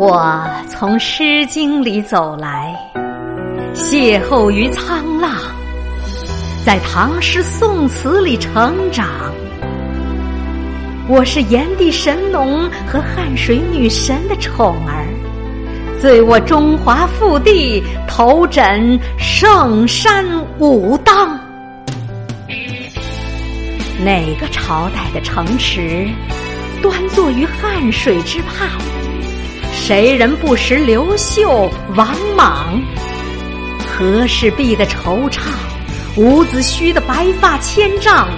我从《诗经》里走来，邂逅于沧浪，在唐诗宋词里成长。我是炎帝神农和汉水女神的宠儿，醉卧中华腹地，头枕圣山武当。哪个朝代的城池，端坐于汉水之畔？谁人不识刘秀、王莽？和氏璧的惆怅，伍子胥的白发千丈，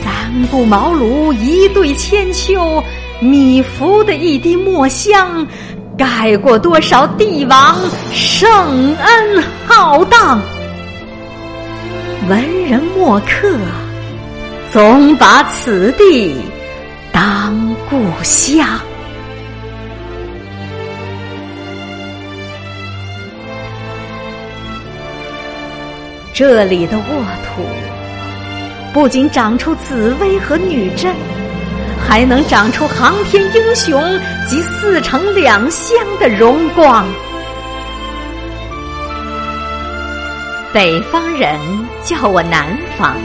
三顾茅庐一对千秋，米芾的一滴墨香，盖过多少帝王圣恩浩荡？文人墨客，总把此地当故乡。这里的沃土，不仅长出紫薇和女真，还能长出航天英雄及四城两乡的荣光。北方人叫我南方，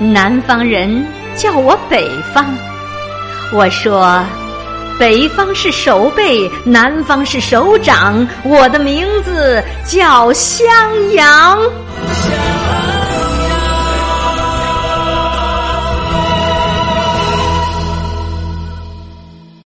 南方人叫我北方。我说，北方是手背，南方是手掌，我的名字叫襄阳。